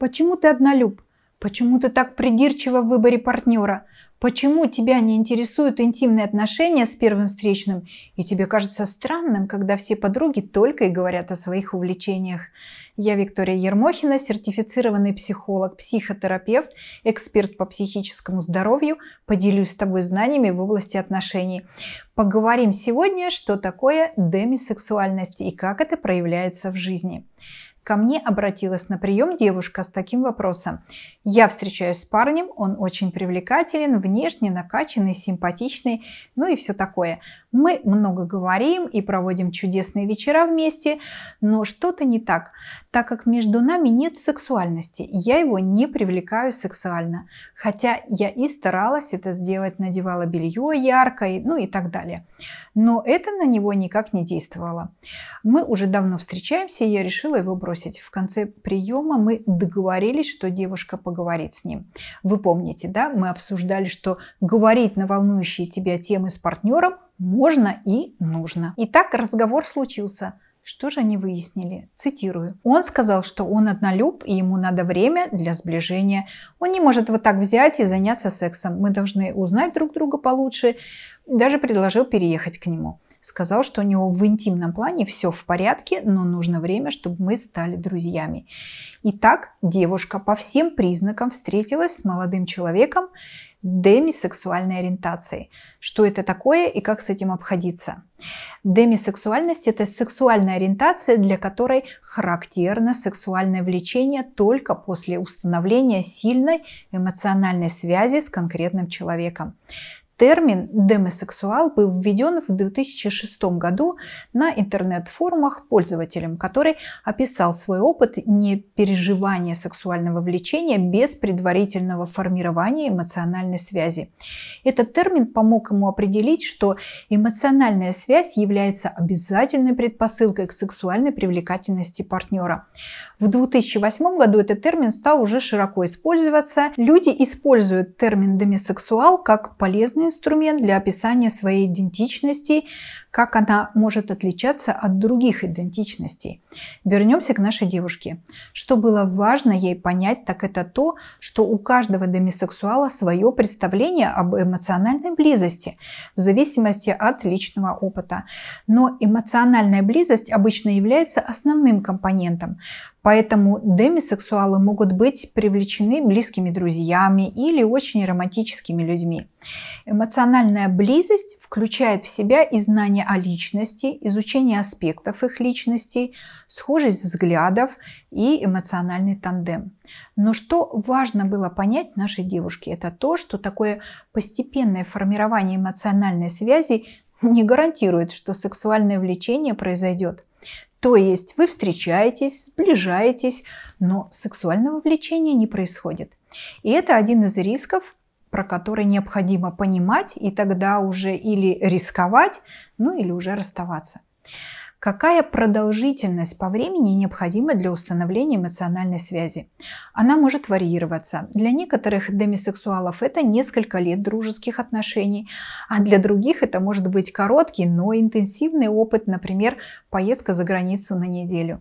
Почему ты однолюб? Почему ты так придирчива в выборе партнера? Почему тебя не интересуют интимные отношения с первым встречным, и тебе кажется странным, когда все подруги только и говорят о своих увлечениях? Я Виктория Ермохина, сертифицированный психолог, психотерапевт, эксперт по психическому здоровью. Поделюсь с тобой знаниями в области отношений. Поговорим сегодня, что такое демисексуальность и как это проявляется в жизни. Ко мне обратилась на прием девушка с таким вопросом. Я встречаюсь с парнем, он очень привлекателен, внешне накачанный, симпатичный, ну и все такое. Мы много говорим и проводим чудесные вечера вместе, но что-то не так, так как между нами нет сексуальности. Я его не привлекаю сексуально, хотя я и старалась это сделать, надевала белье яркое, ну и так далее. Но это на него никак не действовало. Мы уже давно встречаемся, и я решила его бросить. В конце приема мы договорились, что девушка поговорит с ним. Вы помните, да, мы обсуждали, что говорить на волнующие тебя темы с партнером можно и нужно. Итак, разговор случился. Что же они выяснили? Цитирую. Он сказал, что он однолюб и ему надо время для сближения. Он не может вот так взять и заняться сексом. Мы должны узнать друг друга получше. Даже предложил переехать к нему. Сказал, что у него в интимном плане все в порядке, но нужно время, чтобы мы стали друзьями. Итак, девушка по всем признакам встретилась с молодым человеком демисексуальной ориентацией. Что это такое и как с этим обходиться? Демисексуальность – это сексуальная ориентация, для которой характерно сексуальное влечение только после установления сильной эмоциональной связи с конкретным человеком. Термин демосексуал был введен в 2006 году на интернет-форумах пользователем, который описал свой опыт непереживания сексуального влечения без предварительного формирования эмоциональной связи. Этот термин помог ему определить, что эмоциональная связь является обязательной предпосылкой к сексуальной привлекательности партнера. В 2008 году этот термин стал уже широко использоваться. Люди используют термин демисексуал как полезный инструмент для описания своей идентичности, как она может отличаться от других идентичностей. Вернемся к нашей девушке. Что было важно ей понять, так это то, что у каждого демисексуала свое представление об эмоциональной близости в зависимости от личного опыта. Но эмоциональная близость обычно является основным компонентом. Поэтому демисексуалы могут быть привлечены близкими друзьями или очень романтическими людьми. Эмоциональная близость включает в себя и знание о личности, изучение аспектов их личности, схожесть взглядов и эмоциональный тандем. Но что важно было понять нашей девушке, это то, что такое постепенное формирование эмоциональной связи не гарантирует, что сексуальное влечение произойдет. То есть вы встречаетесь, сближаетесь, но сексуального влечения не происходит. И это один из рисков, про который необходимо понимать и тогда уже или рисковать, ну или уже расставаться. Какая продолжительность по времени необходима для установления эмоциональной связи? Она может варьироваться. Для некоторых демисексуалов это несколько лет дружеских отношений, а для других это может быть короткий, но интенсивный опыт, например, поездка за границу на неделю.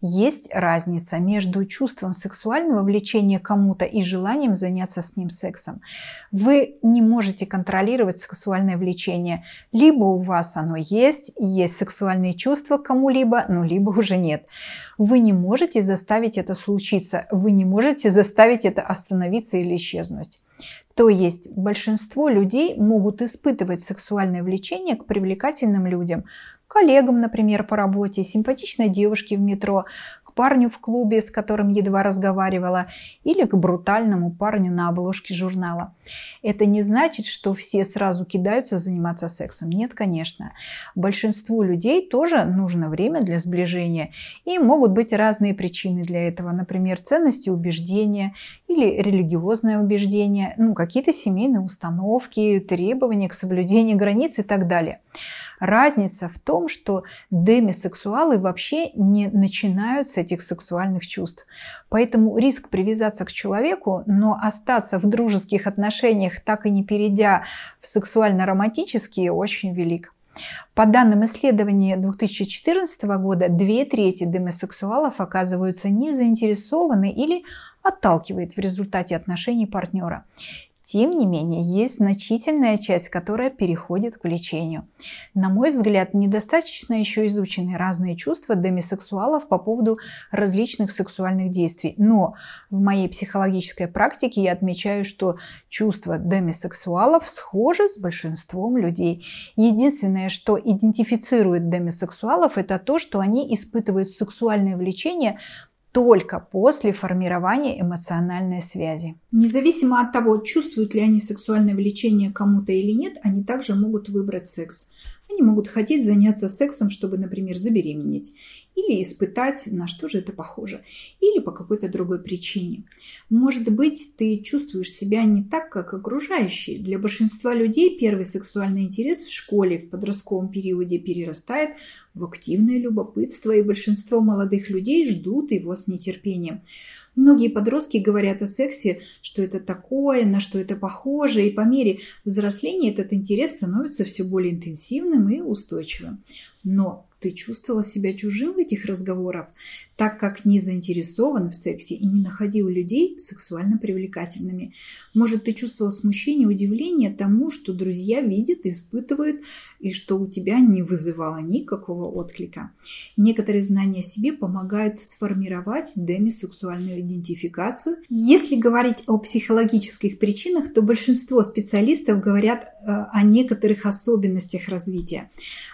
Есть разница между чувством сексуального влечения кому-то и желанием заняться с ним сексом. Вы не можете контролировать сексуальное влечение. Либо у вас оно есть, есть сексуальные чувства кому-либо, ну либо уже нет. Вы не можете заставить это случиться, вы не можете заставить это остановиться или исчезнуть. То есть большинство людей могут испытывать сексуальное влечение к привлекательным людям, коллегам, например, по работе, симпатичной девушке в метро, парню в клубе, с которым едва разговаривала, или к брутальному парню на обложке журнала. Это не значит, что все сразу кидаются заниматься сексом. Нет, конечно. Большинству людей тоже нужно время для сближения. И могут быть разные причины для этого. Например, ценности убеждения или религиозное убеждение, ну, какие-то семейные установки, требования к соблюдению границ и так далее. Разница в том, что демисексуалы вообще не начинают с этих сексуальных чувств. Поэтому риск привязаться к человеку, но остаться в дружеских отношениях, так и не перейдя в сексуально-романтические, очень велик. По данным исследования 2014 года, две трети демосексуалов оказываются не заинтересованы или отталкивает в результате отношений партнера. Тем не менее, есть значительная часть, которая переходит к влечению. На мой взгляд, недостаточно еще изучены разные чувства демисексуалов по поводу различных сексуальных действий. Но в моей психологической практике я отмечаю, что чувства демисексуалов схожи с большинством людей. Единственное, что идентифицирует демисексуалов, это то, что они испытывают сексуальное влечение только после формирования эмоциональной связи. Независимо от того, чувствуют ли они сексуальное влечение кому-то или нет, они также могут выбрать секс. Они могут хотеть заняться сексом, чтобы, например, забеременеть или испытать, на что же это похоже, или по какой-то другой причине. Может быть, ты чувствуешь себя не так, как окружающие. Для большинства людей первый сексуальный интерес в школе в подростковом периоде перерастает в активное любопытство, и большинство молодых людей ждут его с нетерпением. Многие подростки говорят о сексе, что это такое, на что это похоже, и по мере взросления этот интерес становится все более интенсивным и устойчивым. Но ты чувствовал себя чужим в этих разговорах, так как не заинтересован в сексе и не находил людей сексуально привлекательными. Может, ты чувствовал смущение, удивление тому, что друзья видят, испытывают, и что у тебя не вызывало никакого отклика. Некоторые знания о себе помогают сформировать демисексуальную идентификацию. Если говорить о психологических причинах, то большинство специалистов говорят э, о некоторых особенностях развития.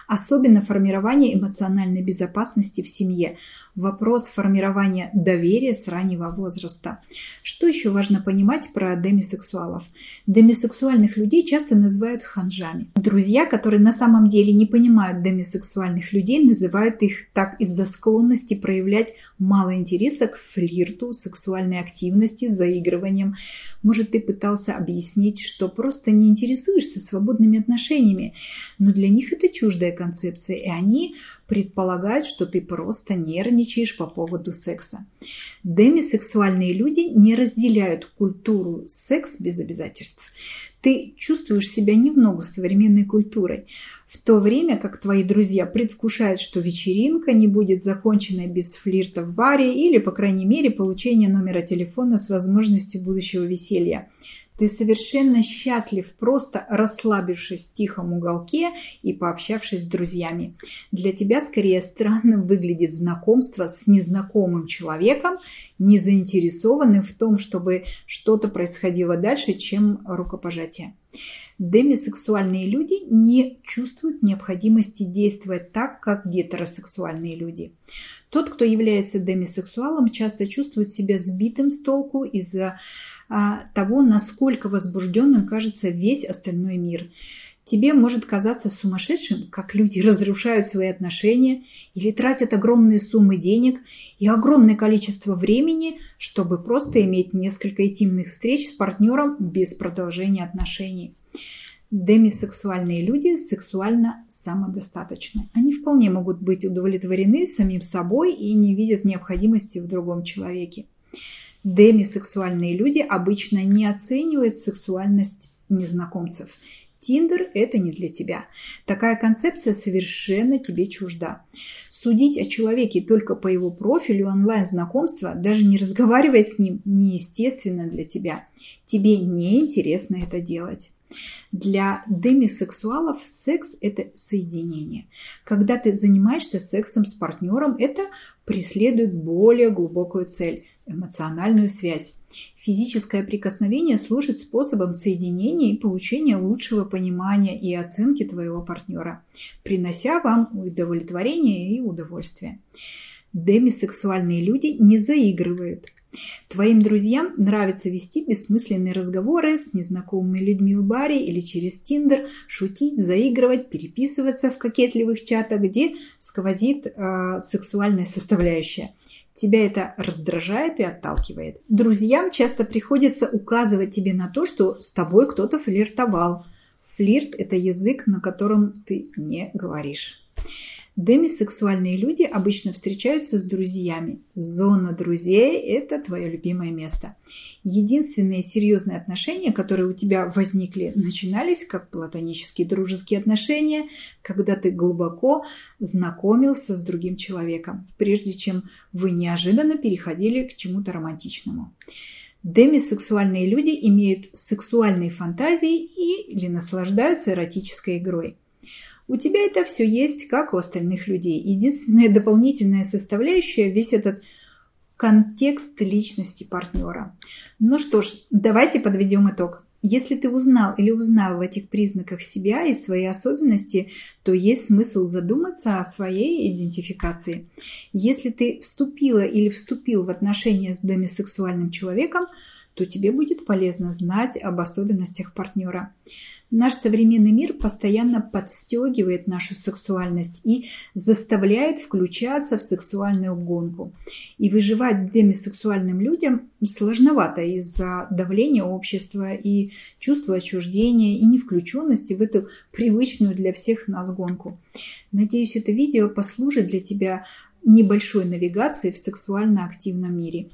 Особенно формирование эмоциональной безопасности в семье, вопрос формирования доверия с раннего возраста. Что еще важно понимать про демисексуалов? Демисексуальных людей часто называют ханжами. Друзья, которые на самом деле не понимают демисексуальных людей, называют их так из-за склонности проявлять мало интереса к флирту, сексуальной активности, заигрыванием. Может, ты пытался объяснить, что просто не интересуешься свободными отношениями, но для них это чуждая концепция, и они предполагают, что ты просто нервничаешь по поводу секса. Демисексуальные люди не разделяют культуру секс без обязательств. Ты чувствуешь себя не в ногу с современной культурой, в то время как твои друзья предвкушают, что вечеринка не будет закончена без флирта в баре или, по крайней мере, получения номера телефона с возможностью будущего веселья. Ты совершенно счастлив, просто расслабившись в тихом уголке и пообщавшись с друзьями. Для тебя скорее странно выглядит знакомство с незнакомым человеком, не заинтересованным в том, чтобы что-то происходило дальше, чем рукопожатие. Демисексуальные люди не чувствуют необходимости действовать так, как гетеросексуальные люди. Тот, кто является демисексуалом, часто чувствует себя сбитым с толку из-за того, насколько возбужденным кажется весь остальной мир. Тебе может казаться сумасшедшим, как люди разрушают свои отношения или тратят огромные суммы денег и огромное количество времени, чтобы просто иметь несколько интимных встреч с партнером без продолжения отношений. Демисексуальные люди сексуально самодостаточны. Они вполне могут быть удовлетворены самим собой и не видят необходимости в другом человеке. Демисексуальные люди обычно не оценивают сексуальность незнакомцев. Тиндер – это не для тебя. Такая концепция совершенно тебе чужда. Судить о человеке только по его профилю онлайн-знакомства, даже не разговаривая с ним, неестественно для тебя. Тебе не интересно это делать. Для демисексуалов секс – это соединение. Когда ты занимаешься сексом с партнером, это преследует более глубокую цель – эмоциональную связь. Физическое прикосновение служит способом соединения и получения лучшего понимания и оценки твоего партнера, принося вам удовлетворение и удовольствие. Демисексуальные люди не заигрывают – Твоим друзьям нравится вести бессмысленные разговоры с незнакомыми людьми в баре или через Тиндер, шутить, заигрывать, переписываться в кокетливых чатах, где сквозит э, сексуальная составляющая. Тебя это раздражает и отталкивает. Друзьям часто приходится указывать тебе на то, что с тобой кто-то флиртовал. Флирт – это язык, на котором ты не говоришь. Демисексуальные люди обычно встречаются с друзьями. Зона друзей – это твое любимое место. Единственные серьезные отношения, которые у тебя возникли, начинались как платонические дружеские отношения, когда ты глубоко знакомился с другим человеком, прежде чем вы неожиданно переходили к чему-то романтичному. Демисексуальные люди имеют сексуальные фантазии и или наслаждаются эротической игрой. У тебя это все есть, как у остальных людей. Единственная дополнительная составляющая – весь этот контекст личности партнера. Ну что ж, давайте подведем итог. Если ты узнал или узнал в этих признаках себя и свои особенности, то есть смысл задуматься о своей идентификации. Если ты вступила или вступил в отношения с демисексуальным человеком, то тебе будет полезно знать об особенностях партнера. Наш современный мир постоянно подстегивает нашу сексуальность и заставляет включаться в сексуальную гонку. И выживать демисексуальным людям сложновато из-за давления общества и чувства отчуждения и невключенности в эту привычную для всех нас гонку. Надеюсь, это видео послужит для тебя небольшой навигацией в сексуально активном мире.